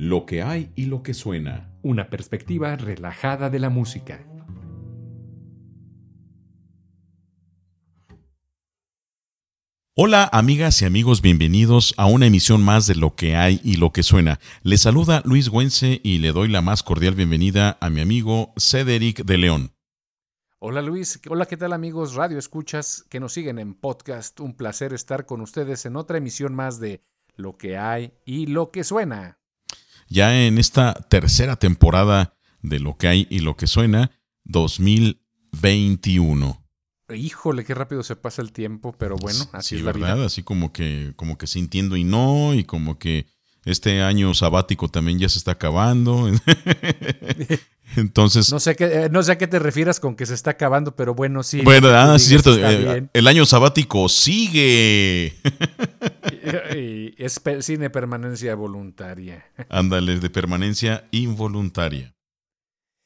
Lo que hay y lo que suena. Una perspectiva relajada de la música. Hola amigas y amigos, bienvenidos a una emisión más de Lo que hay y lo que suena. Les saluda Luis Güense y le doy la más cordial bienvenida a mi amigo Cedric de León. Hola Luis, hola qué tal amigos Radio Escuchas que nos siguen en podcast. Un placer estar con ustedes en otra emisión más de Lo que hay y lo que suena. Ya en esta tercera temporada de Lo que hay y lo que suena, 2021. Híjole, qué rápido se pasa el tiempo, pero bueno, así es la ¿verdad? Así como que, como que sintiendo y no, y como que este año sabático también ya se está acabando. Entonces. No sé, qué, eh, no sé a qué te refieras con que se está acabando, pero bueno, sí. Bueno, ah, es cierto. Eh, el año sabático sigue. es cine permanencia voluntaria. Ándale, de permanencia involuntaria.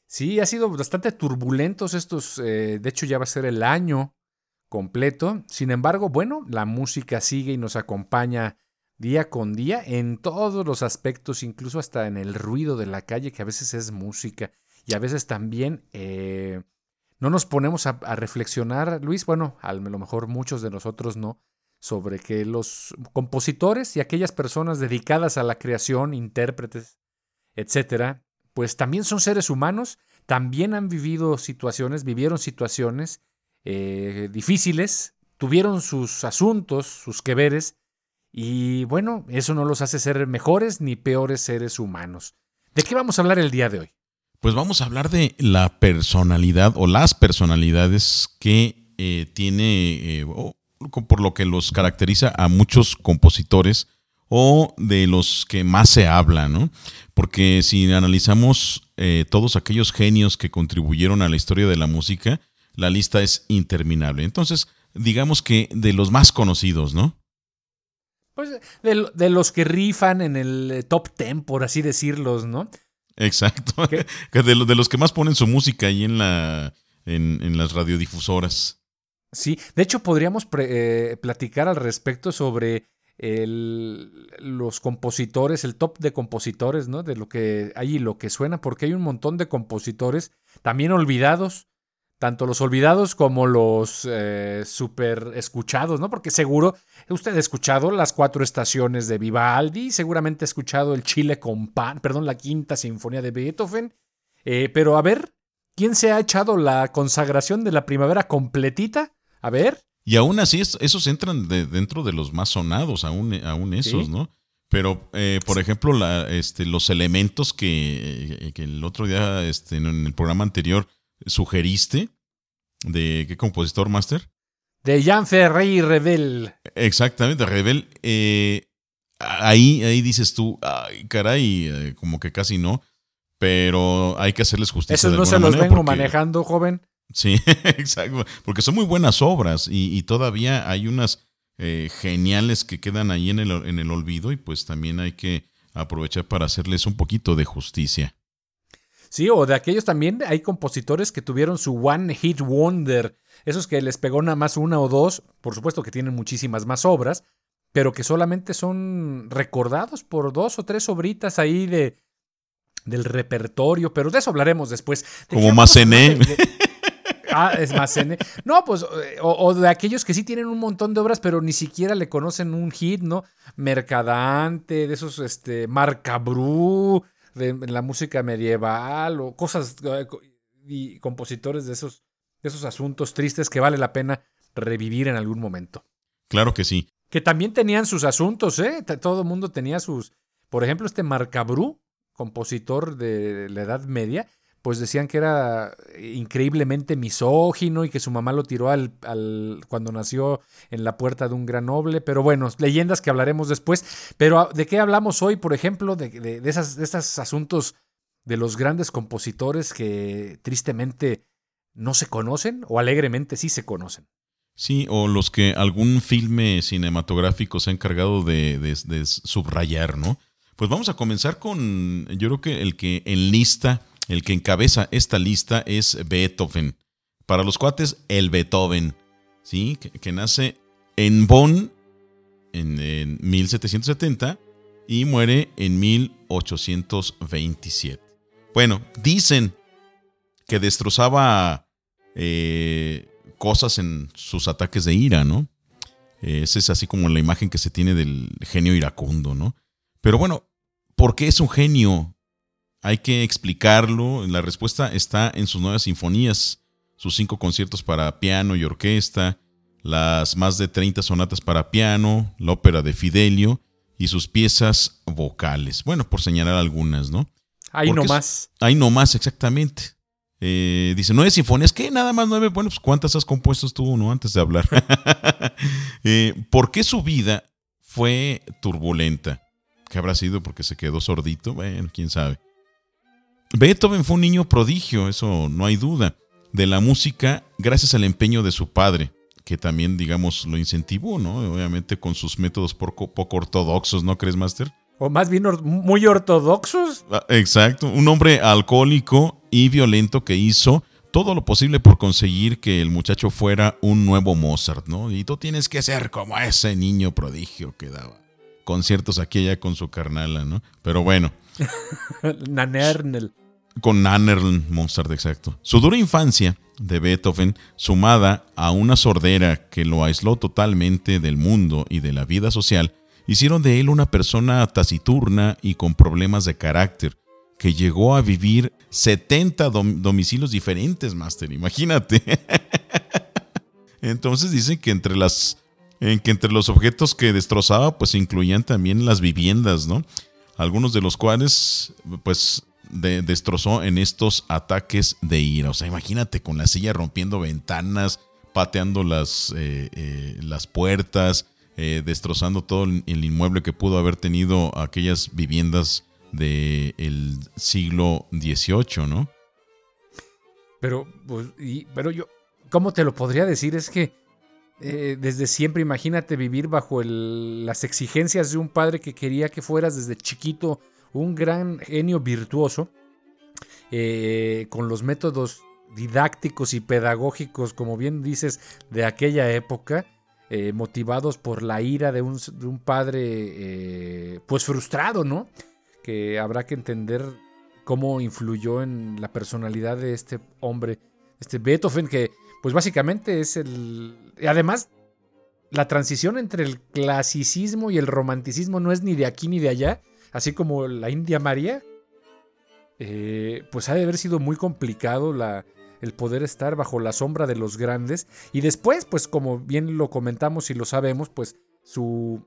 Sí, ha sido bastante turbulentos estos, eh, de hecho ya va a ser el año completo. Sin embargo, bueno, la música sigue y nos acompaña día con día en todos los aspectos, incluso hasta en el ruido de la calle, que a veces es música y a veces también eh, no nos ponemos a, a, reflexionar, Luis, bueno, a lo mejor muchos de nosotros no, sobre que los compositores y aquellas personas dedicadas a la creación, intérpretes, etcétera, pues también son seres humanos, también han vivido situaciones, vivieron situaciones eh, difíciles, tuvieron sus asuntos, sus queveres, y bueno, eso no los hace ser mejores ni peores seres humanos. ¿De qué vamos a hablar el día de hoy? Pues vamos a hablar de la personalidad o las personalidades que eh, tiene, eh, por lo que los caracteriza a muchos compositores o de los que más se habla, ¿no? Porque si analizamos eh, todos aquellos genios que contribuyeron a la historia de la música, la lista es interminable. Entonces, digamos que de los más conocidos, ¿no? Pues de, los que rifan en el eh, top ten, por así decirlos, ¿no? Exacto. De, de, los que más ponen su música ahí en, la, en, las radiodifusoras. Sí, de hecho podríamos eh, platicar al respecto sobre los compositores, el top de compositores, ¿no? De lo que hay y lo que suena, porque hay un montón de compositores también olvidados, tanto los olvidados como los eh, super escuchados, ¿no? Porque seguro usted ha escuchado las cuatro estaciones de Vivaldi, seguramente ha escuchado el Chile con pan, perdón, la quinta sinfonía de Beethoven, eh, pero a ver, ¿quién se ha echado la consagración de la primavera completita? A ver. Y aún así, esos entran dentro de los más sonados, aún, aún esos, ¿no? Pero, eh, por ejemplo, la, este, los elementos que, eh, que, el otro día, este, en el programa anterior, sugeriste, ¿de qué compositor, Master? De Jean Ferrey Rebel. Exactamente, Rebel. Eh, ahí, ahí dices tú, ay, caray, como que casi no, pero hay que hacerles justicia. Esos no se los vengo manejando, joven. Sí, exacto. Porque son muy buenas obras y, todavía hay unas eh, geniales que quedan ahí en el, en el olvido y pues también hay que aprovechar para hacerles un poquito de justicia. Sí, o de aquellos también hay compositores que tuvieron su One Hit Wonder, esos que les pegó nada más una o dos, por supuesto que tienen muchísimas más obras, pero que solamente son recordados por dos o tres obritas ahí de del repertorio, pero de eso hablaremos después. Como Massenet. Ah, es más No, pues, eh, o, de aquellos que sí tienen un montón de obras, pero ni siquiera le conocen un hit, ¿no? Mercadante, de esos, este, Marcabrú, de la música medieval, o cosas, eh, y compositores de esos, de esos asuntos tristes que vale la pena revivir en algún momento. Claro que sí. Que también tenían sus asuntos, ¿eh? Todo el mundo tenía sus. Por ejemplo, este Marcabrú, compositor de la Edad Media, pues decían que era increíblemente misógino y que su mamá lo tiró al, cuando nació en la puerta de un gran noble. Pero bueno, leyendas que hablaremos después. Pero ah, ¿de qué hablamos hoy, por ejemplo? De, de, de esos asuntos de los grandes compositores que tristemente no se conocen o alegremente sí se conocen. Sí, o los que algún filme cinematográfico se ha encargado de, de subrayar, ¿no? Pues vamos a comenzar con, yo creo que el que enlista el que encabeza esta lista es Beethoven. Para los cuates, el Beethoven, ¿sí? que, nace en Bonn en, 1770 y muere en 1827. Bueno, dicen que destrozaba eh, cosas en sus ataques de ira, ¿no? Esa es así como la imagen que se tiene del genio iracundo, ¿no? Pero bueno, ¿por qué es un genio? Hay que explicarlo. La respuesta está en sus nuevas sinfonías, sus cinco conciertos para piano y orquesta, las más de 30 sonatas para piano, la ópera de Fidelio y sus piezas vocales. Bueno, por señalar algunas, ¿no? Ahí nomás. Ahí nomás, exactamente. Eh, dice, nueve sinfonías, ¿qué? Nada más nueve. Bueno, pues ¿cuántas has compuesto tú, no? Antes de hablar. eh, ¿Por qué su vida fue turbulenta? ¿Qué habrá sido? Porque se quedó sordito. Bueno, quién sabe. Beethoven fue un niño prodigio, eso no hay duda, de la música gracias al empeño de su padre, que también, digamos, lo incentivó, ¿no? Obviamente con sus métodos poco, poco ortodoxos, ¿no crees, Master? O más bien muy ortodoxos. Ah, exacto, un hombre alcohólico y violento que hizo todo lo posible por conseguir que el muchacho fuera un nuevo Mozart, ¿no? Y tú tienes que ser como ese niño prodigio que daba conciertos aquí y allá con su carnala, ¿no? Pero bueno. Nanernel. Con Nannerl, Mozart, exacto. Su dura infancia de Beethoven, sumada a una sordera que lo aisló totalmente del mundo y de la vida social, hicieron de él una persona taciturna y con problemas de carácter, que llegó a vivir 70 domicilios diferentes, Master, imagínate. Entonces dicen que entre las en que entre los objetos que destrozaba pues incluían también las viviendas, ¿no? Algunos de los cuales pues destrozó en estos ataques de ira. O sea, imagínate con la silla rompiendo ventanas, pateando las, eh, eh, las puertas, eh, destrozando todo el inmueble que pudo haber tenido aquellas viviendas del siglo XVIII, ¿no? Pero, pues, pero yo, ¿cómo te lo podría decir? Es que desde siempre, imagínate vivir bajo las exigencias de un padre que quería que fueras desde chiquito un gran genio virtuoso, eh, con los métodos didácticos y pedagógicos, como bien dices, de aquella época, eh, motivados por la ira de un, padre eh, pues frustrado, ¿no? Que habrá que entender cómo influyó en la personalidad de este hombre, este Beethoven, que pues básicamente es el... Además, la transición entre el clasicismo y el romanticismo no es ni de aquí ni de allá, así como la India María, eh, pues ha de haber sido muy complicado el poder estar bajo la sombra de los grandes. Y después, pues como bien lo comentamos y lo sabemos, pues su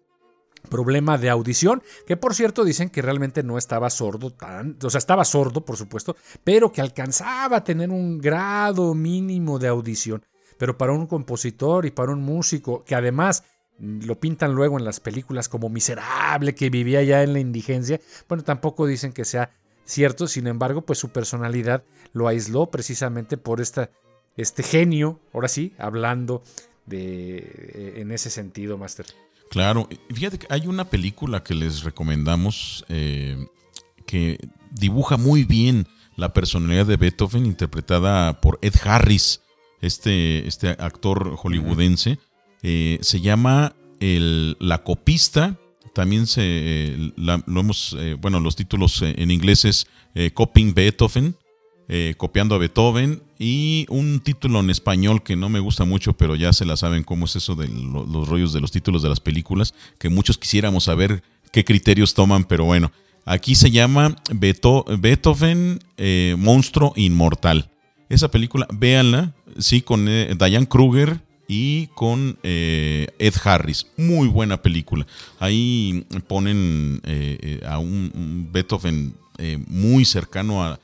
problema de audición, que por cierto dicen que realmente no estaba sordo tan, o sea, estaba sordo, por supuesto, pero que alcanzaba a tener un grado mínimo de audición. Pero para un compositor y para un músico que además lo pintan luego en las películas como miserable que vivía ya en la indigencia, bueno, tampoco dicen que sea cierto, sin embargo, pues su personalidad lo aisló precisamente por esta, este genio, ahora sí, hablando de, eh, en ese sentido, Master. Claro, fíjate que hay una película que les recomendamos eh, que dibuja muy bien la personalidad de Beethoven, interpretada por Ed Harris, este, este actor hollywoodense. Eh, se llama La Copista. También se eh, lo hemos, eh, bueno, los títulos en inglés es Copying Beethoven, copiando a Beethoven, y un título en español que no me gusta mucho, pero ya se la saben cómo es eso de los rollos de los títulos de las películas, que muchos quisiéramos saber qué criterios toman, pero bueno, aquí se llama Beethoven Monstruo Inmortal. Esa película, véanla, sí, con Diane Kruger, y con eh, Ed Harris. Muy buena película. Ahí ponen eh, eh, a un, Beethoven muy cercano a,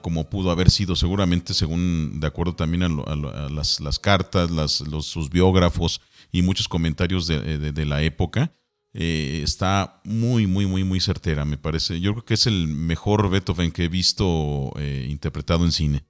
como pudo haber sido, seguramente según, de acuerdo también a, las, cartas, los, sus biógrafos y muchos comentarios de, la época. está muy, muy, muy, muy certera, me parece. Yo creo que es el mejor Beethoven que he visto interpretado en cine.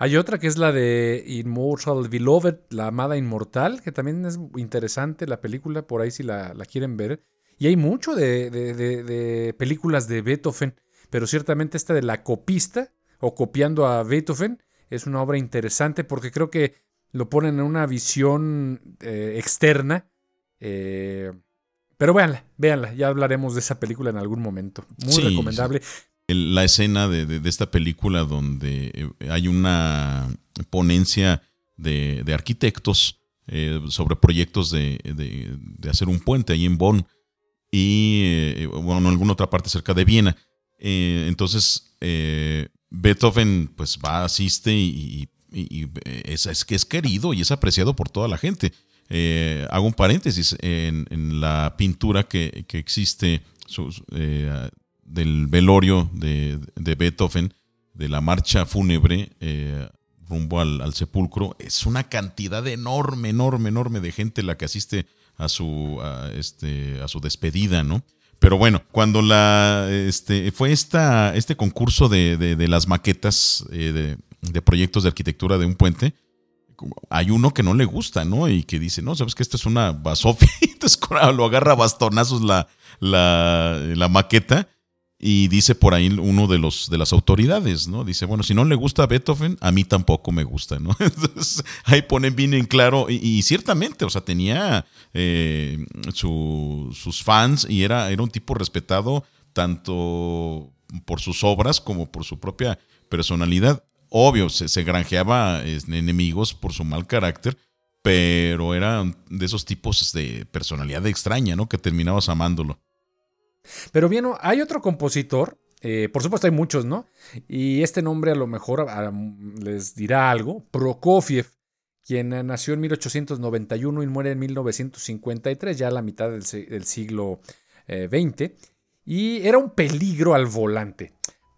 Hay otra que es la de Immortal Beloved, la amada inmortal, que también es interesante la película, por ahí si la, quieren ver. Y hay mucho de, películas de Beethoven, pero ciertamente esta de La copista, o copiando a Beethoven, es una obra interesante porque creo que lo ponen en una visión eh, externa, eh, Pero véanla, véanla, ya hablaremos de esa película en algún momento. Muy recomendable. La escena de, esta película donde eh, hay una ponencia de, arquitectos eh, sobre proyectos de, hacer un puente ahí en Bonn y, eh, bueno, en alguna otra parte cerca de Viena. entonces, Beethoven pues va, asiste y, es, es, es querido y es apreciado por toda la gente. Eh, hago un paréntesis en, la pintura que, existe eh, del velorio de, Beethoven, de la marcha fúnebre eh, rumbo al, sepulcro. Es una cantidad enorme, enorme, enorme de gente la que asiste a su, este, a su despedida, ¿no? Pero bueno, cuando la, este, fue esta, este concurso de, las maquetas de, proyectos de arquitectura de un puente, hay uno que no le gusta, ¿no? Y que dice, no, sabes que esto es una basofia. Entonces lo agarra bastonazos la, la, maqueta y dice por ahí uno de los de las autoridades, ¿no? Dice, bueno, si no le gusta a Beethoven, a mí tampoco me gusta, ¿no? Entonces ahí ponen bien en claro y, ciertamente, o sea, tenía eh, sus fans y era, era un tipo respetado tanto por sus obras como por su propia personalidad obvio, se, granjeaba enemigos por su mal carácter, pero era de esos tipos de personalidad extraña, ¿no? Que terminabas amándolo. Pero bien, hay otro compositor, eh, por supuesto hay muchos, ¿no? Y este nombre a lo mejor les dirá algo, Prokofiev, quien nació en 1891 y muere en 1953, ya a la mitad del, siglo XX, eh, y era un peligro al volante.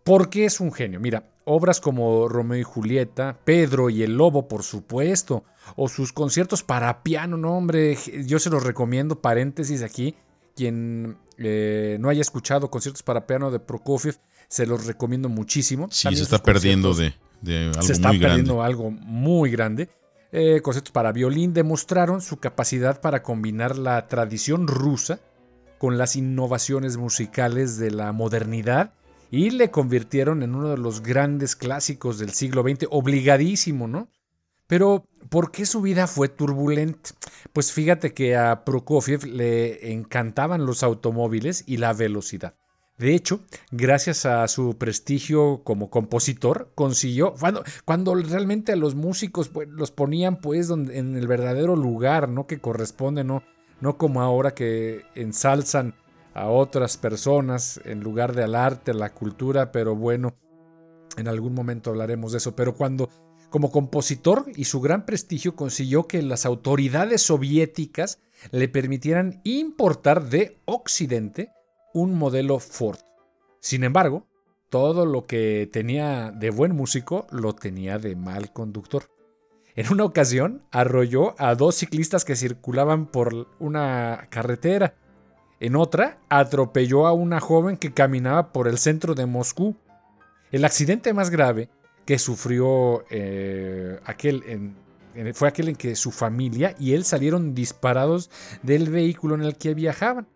Porque es un genio. Mira, obras como Romeo y Julieta, Pedro y el Lobo, por supuesto, o sus conciertos para piano, no hombre, yo se los recomiendo, paréntesis aquí, quien eh, no haya escuchado conciertos para piano de Prokofiev, se los recomiendo muchísimo. Sí, se está perdiendo de, algo se está perdiendo algo muy grande. Eh, conciertos para violín demostraron su capacidad para combinar la tradición rusa con las innovaciones musicales de la modernidad y le convirtieron en uno de los grandes clásicos del siglo XX, obligadísimo, ¿no? Pero, ¿por qué su vida fue turbulenta? Pues fíjate que a Prokofiev le encantaban los automóviles y la velocidad. De hecho, gracias a su prestigio como compositor, consiguió, cuando, realmente a los músicos pues, los ponían pues en el verdadero lugar, ¿no? Que corresponde, ¿no? No como ahora que ensalzan a otras personas en lugar de al arte, la cultura, pero bueno, en algún momento hablaremos de eso. Pero cuando, como compositor y su gran prestigio, consiguió que las autoridades soviéticas le permitieran importar de Occidente un modelo Ford. Sin embargo, todo lo que tenía de buen músico lo tenía de mal conductor. En una ocasión arrolló a dos ciclistas que circulaban por una carretera en otra, atropelló a una joven que caminaba por el centro de Moscú. El accidente más grave que sufrió eh, aquel fue aquel en que su familia y él salieron disparados del vehículo en el que viajaban.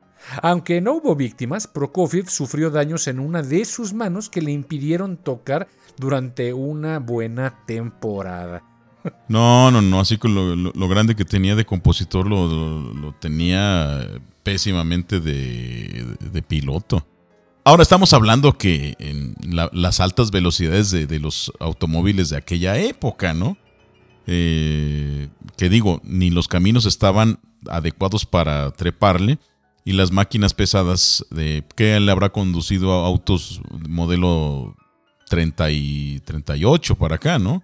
Aunque no hubo víctimas, Prokofiev sufrió daños en una de sus manos que le impidieron tocar durante una buena temporada. No, no, no, así con lo, grande que tenía de compositor lo tenía pésimamente de, piloto. Ahora estamos hablando que en las altas velocidades de, los automóviles de aquella época, ¿no? Eh, que digo, ni los caminos estaban adecuados para treparle y las máquinas pesadas de que le habrá conducido a autos modelo 30 y 38 para acá, ¿no?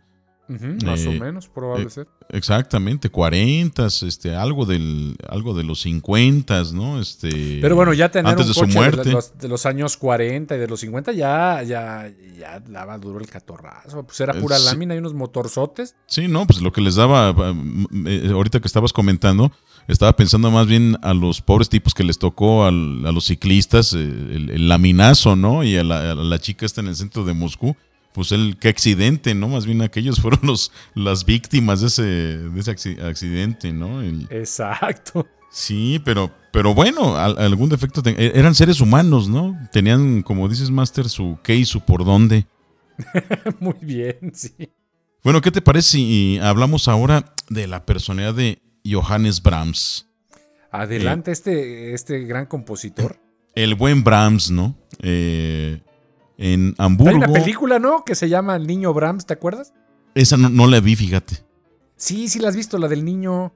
Más o eh, menos, probable eh, ser. Exactamente, 40, este, algo del, algo de los 50, ¿no? Este, Pero bueno, ya tener antes de su muerte. De los, años 40 y de los 50 ya, ya, ya daba duro el catorrazo. Pues era pura lámina y unos motorzotes. Sí, no, pues lo que les daba, eh, ahorita que estabas comentando, estaba pensando más bien a los pobres tipos que les tocó a los ciclistas, el, laminazo, ¿no? Y a la, a la chica está en el centro de Moscú pues el qué accidente, ¿no? Más bien aquellos fueron los, las víctimas de ese, de ese accidente, ¿no? Exacto. Sí, pero, pero bueno, algún defecto. E, eran seres humanos, ¿no? Tenían, como dices, Master, su qué y su por dónde. Muy bien, sí. Bueno, ¿qué te parece si hablamos ahora de la personalidad de Johannes Brahms? Adelante, este, este gran compositor. El buen Brahms, ¿no? Eh, en Hamburgo. Hay una película, ¿no? Que se llama El niño Brahms, ¿te acuerdas? Esa no, la vi, fíjate. Sí, sí la has visto, la del niño.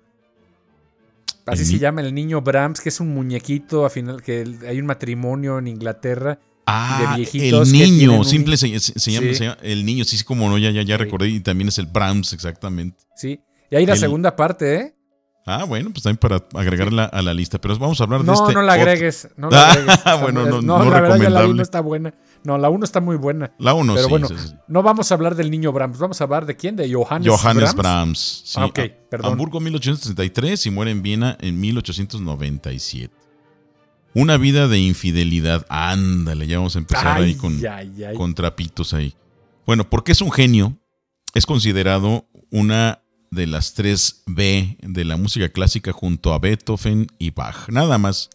Así se llama el niño Brahms, que es un muñequito, a final, que hay un matrimonio en Inglaterra. Ah, el niño, simple se, llama, el niño, sí, sí, como no, ya, ya, ya recordé, y también es el Brahms, exactamente. Sí, y hay la segunda parte, ¿eh? Ah, bueno, pues también para agregarla a la lista. Pero vamos a hablar de este. No, no la agregues. No la agregues. Ah, bueno, no, no, no la verdad ya la 1 está buena. No, la 1 está muy buena. La 1 Pero bueno, no vamos a hablar del niño Brahms. Vamos a hablar de quién? De Johannes, Johannes Brahms. Sí, ah, ok, perdón. Hamburgo 1833 y muere en Viena en 1897. Una vida de infidelidad. Ándale, ya vamos a empezar ahí con, con trapitos ahí. Bueno, porque es un genio. Es considerado una de las tres B de la música clásica junto a Beethoven y Bach. Nada más.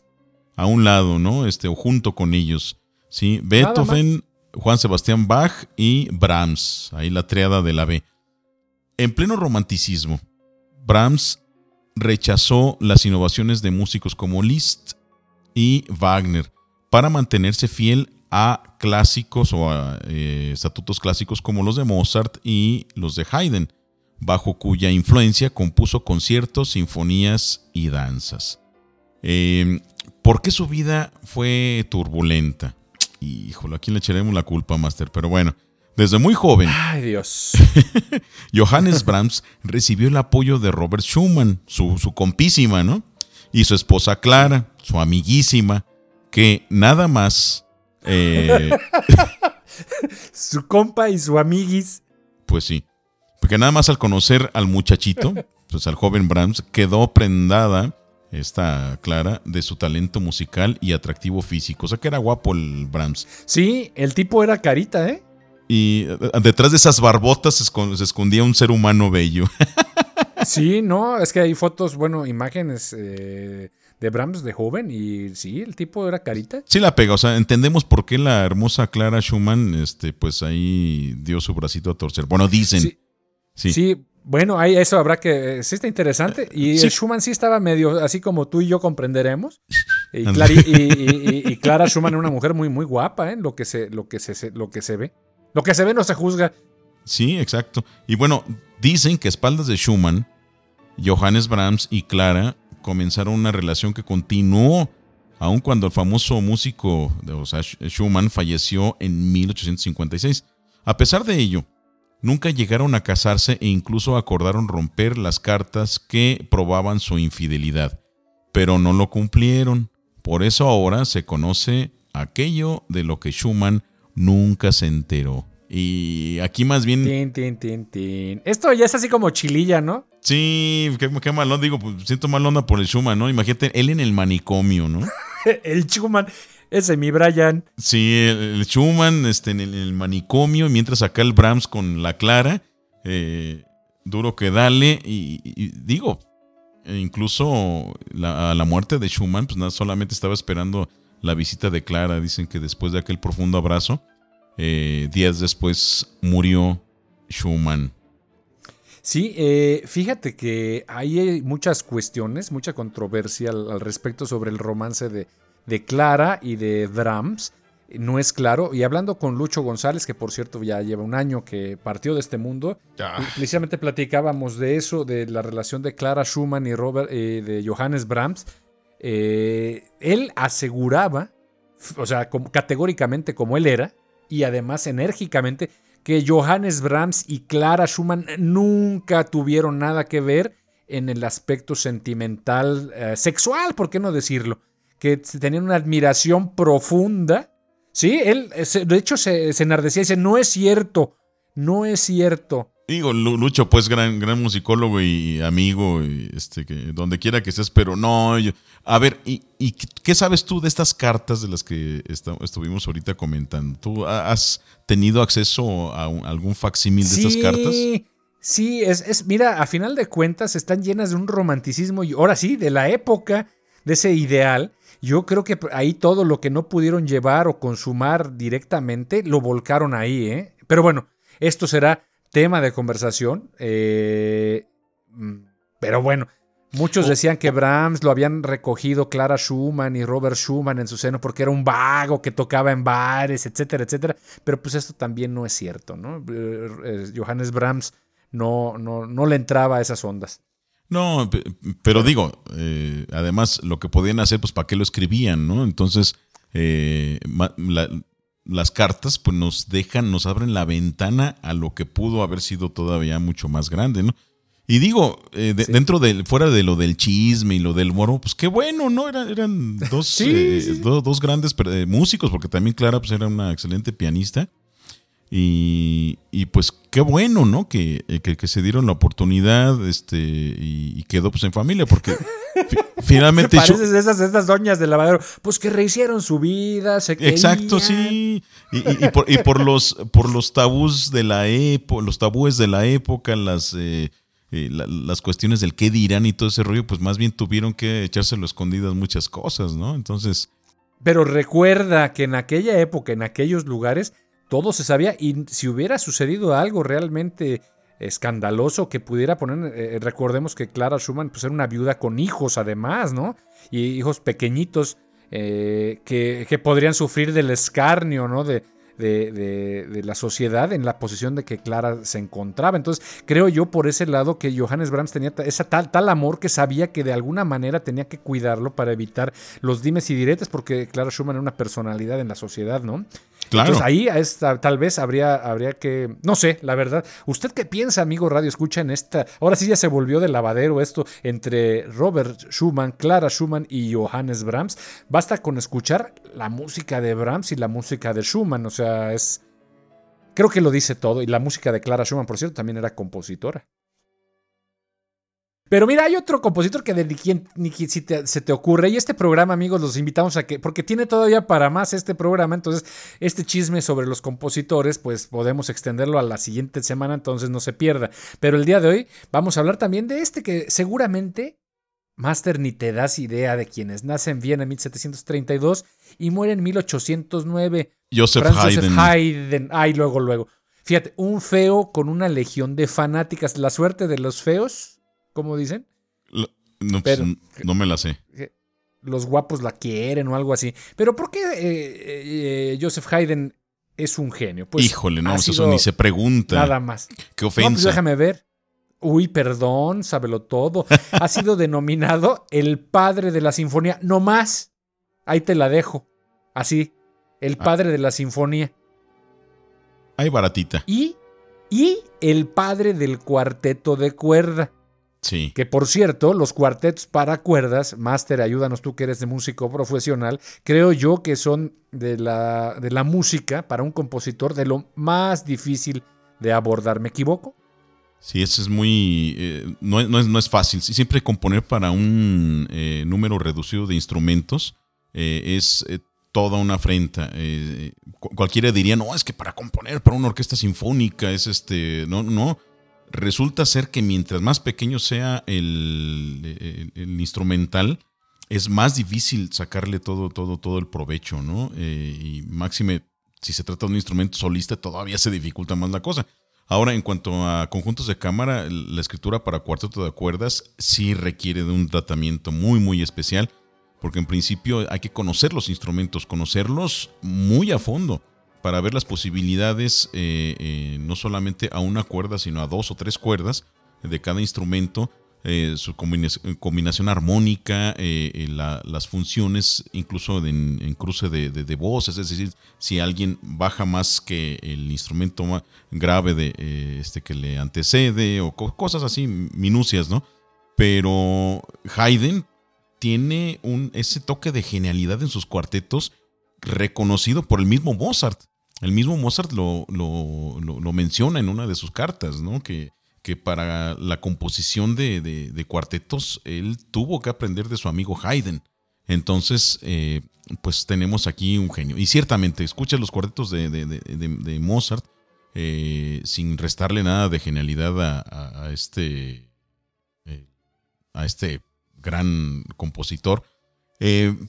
A un lado, ¿no? Este, o junto con ellos. ¿Sí? Beethoven, Juan Sebastián Bach y Brahms. Ahí la triada de la B. En pleno romanticismo, Brahms rechazó las innovaciones de músicos como Liszt y Wagner para mantenerse fiel a clásicos o a eh, estatutos clásicos como los de Mozart y los de Haydn bajo cuya influencia compuso conciertos, sinfonías y danzas. Em, ¿Por qué su vida fue turbulenta? Híjole, ¿a quién le echaremos la culpa, Master? Pero bueno, desde muy joven. Ay, Dios. Johannes Brahms recibió el apoyo de Robert Schumann, su, su compísima, ¿no? Y su esposa Clara, su amiguísima, que nada más. Eh, su compa y su amiguis. Pues sí. Porque nada más al conocer al muchachito, pues al joven Brahms, quedó prendada esta Clara de su talento musical y atractivo físico. O sea que era guapo el Brahms. Sí, el tipo era carita, ¿eh? Y eh, detrás de esas barbotas se escondía un ser humano bello. sí, no, es que hay fotos, bueno, imágenes eh, de Brahms de joven y sí, el tipo era carita. Sí la pega, o sea, entendemos por qué la hermosa Clara Schumann, este, pues ahí dio su bracito a torcer. Bueno, dicen. Sí. Sí. Bueno, ahí eso habrá que. Sí, está interesante. Y Schumann sí estaba medio así como tú y yo comprenderemos. Y, Clara Schumann es una mujer muy, muy guapa, ¿eh? Lo que, se, lo, que se, lo que se ve. Lo que se ve no se juzga. Sí, exacto. Y bueno, dicen que a espaldas de Schumann, Johannes Brahms y Clara comenzaron una relación que continuó aun cuando el famoso músico o sea, Schumann falleció en 1856. A pesar de ello, Nunca llegaron a casarse e incluso acordaron romper las cartas que probaban su infidelidad, pero no lo cumplieron. Por eso ahora se conoce aquello de lo que Schumann nunca se enteró. Y aquí más bien... Esto ya es así como chililla, ¿no? Sí, qué, qué malón, digo, pues, siento mal onda por el Schumann, ¿no? Imagínate, él en el manicomio, ¿no? el Schumann, ese mi Brian. Sí, el, Schumann este, en, el, manicomio, mientras acá el Brahms con la Clara. Eh, duro que dale. Y, digo, e incluso a la muerte de Schumann, pues nada, solamente estaba esperando la visita de Clara. Dicen que después de aquel profundo abrazo, eh, días después murió Schumann. Sí, eh, fíjate que hay muchas cuestiones, mucha controversia al respecto sobre el romance de, de Clara y de Drums. No es claro. Y hablando con Lucho González, que por cierto ya lleva un año que partió de este mundo, precisamente platicábamos de eso, de la relación de Clara Schumann y Robert, eh, de Johannes Brahms. Eh, él aseguraba, o sea, categóricamente como él era, y además enérgicamente, que Johannes Brahms y Clara Schumann nunca tuvieron nada que ver en el aspecto sentimental, eh, sexual, ¿por qué no decirlo? Que tenían una admiración profunda. Sí, él de hecho se, enardecía y dice, no es cierto, no es cierto. Digo, Lucho, pues gran, gran musicólogo y amigo, este, que donde quiera que estés, pero no, a ver, ¿y, qué sabes tú de estas cartas de las que estuvimos ahorita comentando? ¿Tú has tenido acceso a, algún facsímil de estas cartas? Sí, es, es, mira, a final de cuentas están llenas de un romanticismo y ahora sí, de la época, de ese ideal, yo creo que ahí todo lo que no pudieron llevar o consumar directamente lo volcaron ahí, ¿eh? Pero bueno, esto será tema de conversación. Eh, mm, pero bueno, Muchos oh, decían que. Brahms lo habían recogido Clara Schumann y Robert Schumann en su seno porque era un vago que tocaba en bares, etcétera, etcétera. Pero pues esto también no es cierto, ¿no? Eh, eh, Johannes Brahms no, no, no le entraba a esas ondas. No, pero digo, eh, además lo que podían hacer, pues para qué lo escribían, ¿no? Entonces, las cartas pues nos dejan, nos abren la ventana a lo que pudo haber sido todavía mucho más grande, ¿no? Y digo, eh, dentro del, fuera de lo del chisme y lo del moro, pues qué bueno, ¿no? eran dos, eh, dos grandes eh, músicos, porque también Clara pues, era una excelente pianista. Y, pues qué bueno, ¿no? Que, que, se dieron la oportunidad este, y, quedó pues en familia, porque finalmente... Pareces esas, esas doñas de lavadero, pues que rehicieron su vida, se Exacto, sí. Y, por, y por, los, por los tabús de la época, los tabúes de la época, las... Eh, las cuestiones del qué dirán y todo ese rollo, pues más bien tuvieron que echárselo escondidas muchas cosas, ¿no? Entonces... Pero recuerda que en aquella época, en aquellos lugares, todo se sabía y si hubiera sucedido algo realmente escandaloso que pudiera poner, eh, recordemos que Clara Schumann pues era una viuda con hijos además, ¿no? Y hijos pequeñitos eh, que, que, podrían sufrir del escarnio, ¿no? De, de, la sociedad en la posición de que Clara se encontraba. Entonces, creo yo por ese lado que Johannes Brahms tenía ese tal, tal amor que sabía que de alguna manera tenía que cuidarlo para evitar los dimes y diretes, porque Clara Schumann era una personalidad en la sociedad, ¿no? Entonces ahí esta, tal vez habría, habría que, no sé, la verdad. ¿Usted qué piensa, amigo Radio Escucha, en esta? Ahora sí ya se volvió de lavadero esto entre Robert Schumann, Clara Schumann y Johannes Brahms. Basta con escuchar la música de Brahms y la música de Schumann, o sea, es... Creo que lo dice todo. Y la música de Clara Schumann, por cierto, también era compositora. Pero mira, hay otro compositor que de ni, si se te ocurre. Y este programa, amigos, los invitamos a que, porque tiene todavía para más este programa. Entonces, este chisme sobre los compositores, pues podemos extenderlo a la siguiente semana, entonces no se pierda. Pero el día de hoy vamos a hablar también de este que seguramente, Master, ni te das idea de quienes nacen en Viena en 1732 y mueren en 1809. Joseph Haydn. Haydn. Ay, luego, luego. Fíjate, un feo con una legión de fanáticas. La suerte de los feos ¿Cómo dicen? no, pues, no, me la sé. Los guapos la quieren o algo así. Pero ¿por qué eh, eh, Joseph Haydn es un genio? Pues Híjole, no, eso ni se pregunta. Nada más. Qué pues ofensa. déjame ver. Uy, perdón, sábelo todo. ha sido denominado el padre de la sinfonía. No más. Ahí te la dejo. Así. El ah. padre de la sinfonía. Ahí baratita. Y, y el padre del cuarteto de cuerda. Sí. Que por cierto, los cuartetos para cuerdas, Master, ayúdanos tú que eres de músico profesional, creo yo que son de la, de la música para un compositor de lo más difícil de abordar. ¿Me equivoco? Sí, eso es muy... Eh, no, es, no, es, fácil. Siempre componer para un eh, número reducido de instrumentos eh, es toda una afrenta. cualquiera diría, no, es que para componer para una orquesta sinfónica es este... No, no resulta ser que mientras más pequeño sea el, instrumental, es más difícil sacarle todo, todo, todo el provecho, ¿no? Eh, y máxime, si se trata de un instrumento solista, todavía se dificulta más la cosa. Ahora, en cuanto a conjuntos de cámara, la escritura para cuarteto de cuerdas sí requiere de un tratamiento muy, muy especial, porque en principio hay que conocer los instrumentos, conocerlos muy a fondo para ver las posibilidades eh, eh, no solamente a una cuerda, sino a dos o tres cuerdas de cada instrumento, eh, su combinación, armónica, las funciones incluso en, cruce de, voces, es decir, si alguien baja más que el instrumento grave de, este, que le antecede o cosas así, minucias, ¿no? Pero Haydn tiene un, ese toque de genialidad en sus cuartetos reconocido por el mismo Mozart. El mismo Mozart lo, menciona en una de sus cartas, ¿no? Que, que para la composición de, cuartetos él tuvo que aprender de su amigo Haydn. Entonces, eh, pues tenemos aquí un genio. Y ciertamente, escucha los cuartetos de, Mozart eh, sin restarle nada de genialidad a, este, eh, a este gran compositor.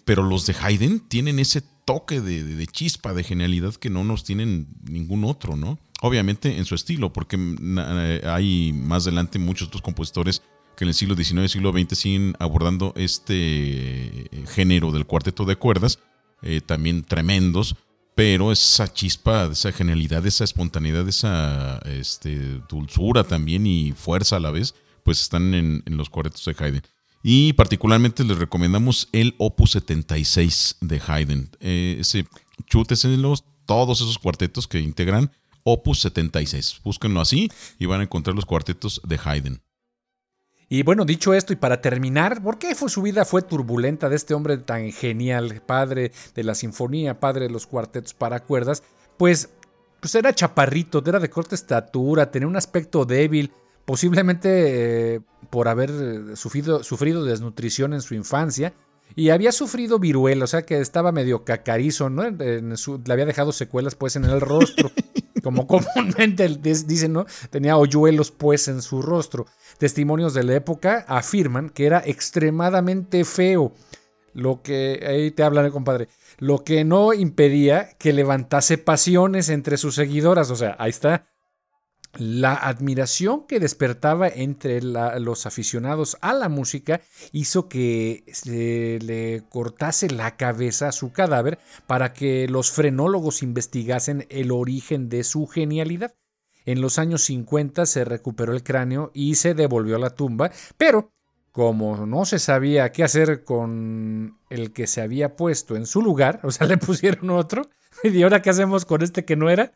pero los de Haydn tienen ese toque de, chispa, de genialidad que no nos tienen ningún otro, ¿no? Obviamente en su estilo, porque eh, hay más adelante muchos otros compositores que en el siglo XIX y siglo XX siguen abordando este eh, género del cuarteto de cuerdas, eh, también tremendos, pero esa chispa, esa genialidad, esa espontaneidad, esa este, dulzura también y fuerza a la vez, pues están en, los cuartetos de Haydn. Y particularmente les recomendamos el Opus 76 de Haydn. Eh, todos esos cuartetos que integran Opus 76. Búsquenlo así y van a encontrar los cuartetos de Haydn. Y bueno, dicho esto, y para terminar, ¿por qué fue su vida fue turbulenta de este hombre tan genial, padre de la sinfonía, padre de los cuartetos para cuerdas? Pues, pues era chaparrito, era de corta estatura, tenía un aspecto débil, posiblemente eh, por haber eh, sufrido, sufrido desnutrición en su infancia. Y había sufrido viruela, o sea que estaba medio cacarizo, ¿no? le había dejado secuelas pues en el rostro, como comúnmente dicen, ¿no? Tenía hoyuelos pues en su rostro. Testimonios de la época afirman que era extremadamente feo, lo que, ahí te hablan, compadre, lo que no impedía que levantase pasiones entre sus seguidoras, o sea, ahí está, la admiración que despertaba entre los aficionados a la música hizo que se le cortase la cabeza a su cadáver para que los frenólogos investigasen el origen de su genialidad. En los años 50 se recuperó el cráneo y se devolvió a la tumba, pero como no se sabía qué hacer con el que se había puesto en su lugar, o sea, le pusieron otro, y ahora qué hacemos con este que no era,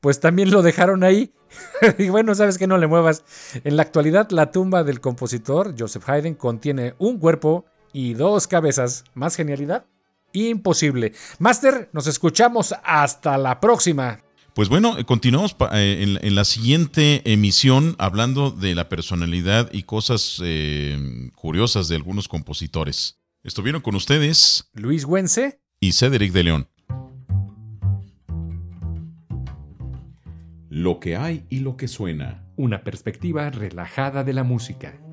pues también lo dejaron ahí. y bueno, sabes que no le muevas. En la actualidad, la tumba del compositor Joseph Haydn contiene un cuerpo y dos cabezas. ¿Más genialidad? Imposible. Master, nos escuchamos hasta la próxima. Pues bueno, continuamos eh, en, la siguiente emisión hablando de la personalidad y cosas eh, curiosas de algunos compositores. Estuvieron con ustedes Luis Güense y Cedric de León. Lo que hay y lo que suena. Una perspectiva relajada de la música.